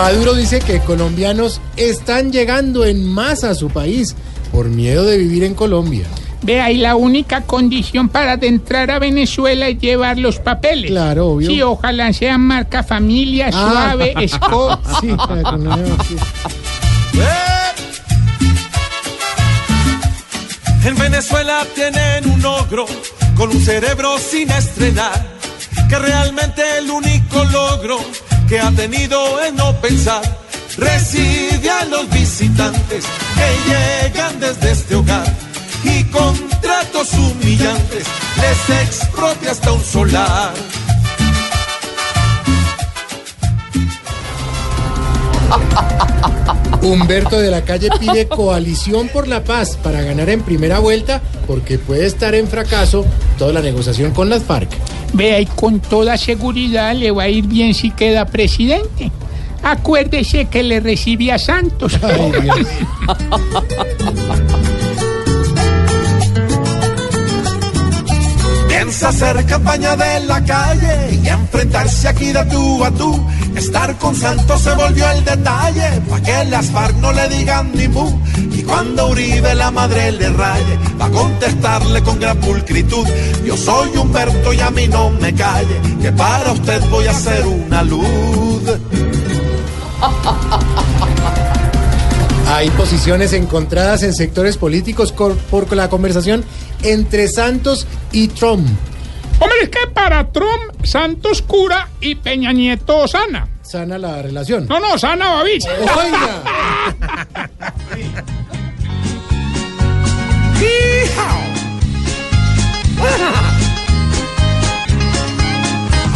Maduro dice que colombianos están llegando en masa a su país por miedo de vivir en Colombia. Ve ahí la única condición para entrar a Venezuela es llevar los papeles. Claro, obvio. Sí, ojalá sean marca familia, Ah. suave, Scott. Sí, no- sí. En Venezuela tienen un ogro con un cerebro sin estrenar, que realmente el único logro que ha tenido es no pensar. Recibe a los visitantes que llegan desde este hogar y con tratos humillantes les expropia hasta un solar. Humberto de la Calle pide coalición por la paz para ganar en primera vuelta porque puede estar en fracaso toda la negociación con las FARC. Ve ahí con toda seguridad le va a ir bien si queda presidente. Acuérdese que le recibe a Santos. Ay, Dios. hacer campaña de la calle y enfrentarse aquí de tú a tú. Estar con Santos se volvió el detalle, pa' que las FARC no le digan ni mu. Y cuando Uribe la madre le raye, va a contestarle con gran pulcritud. Yo soy Humberto y a mí no me calle, que para usted voy a hacer una luz. Hay posiciones encontradas en sectores políticos por la conversación entre Santos y Trump. Hombre, es que para Trump, Santos cura y Peña Nieto sana. Sana la relación. No, no, sana Babich. Oiga,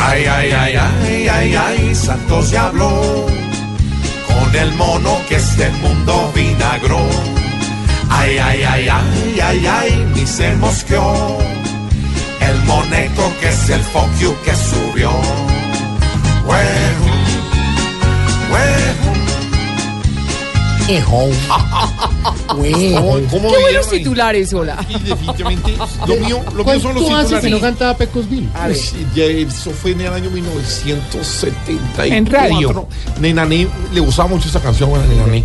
Ay, ay, ay, ay, ay, ay, Santos ya habló con el mono que este mundo vinagró. Ay, ay, ay, ay, ay, ay, ni se mosqueó. Es el fuck you que subió. Huevo, güey. ¿Cómo Qué buenos titulares, hola. Y definitivamente, lo mío, lo mío son los ¿Cuánto hace que no titulares. cantaba Pecosville? Pues, ya eso fue en el año 1974. En radio. Nenané, le gustaba mucho esa canción a Nenané.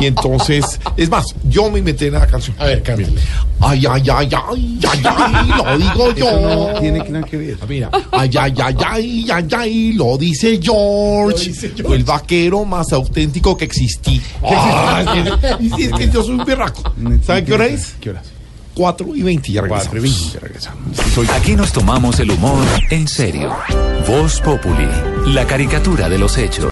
Y entonces, es más, yo me inventé en la canción. A ver, cámbiale. Ay, ay, ay, ay, ay, ay, lo digo yo. no tiene que nada que ver. Mira, ay, ay, ay, ay, ay, ay, lo dice George. Lo dice George. El vaquero más auténtico que existí. Y si es que yo soy un berraco. ¿Saben qué hora es? ¿Qué horas? 4 y 20, ya regresamos. 4 y 20, ya regresamos. Soy Aquí nos tomamos el humor en serio. Voz Populi, la caricatura de los hechos.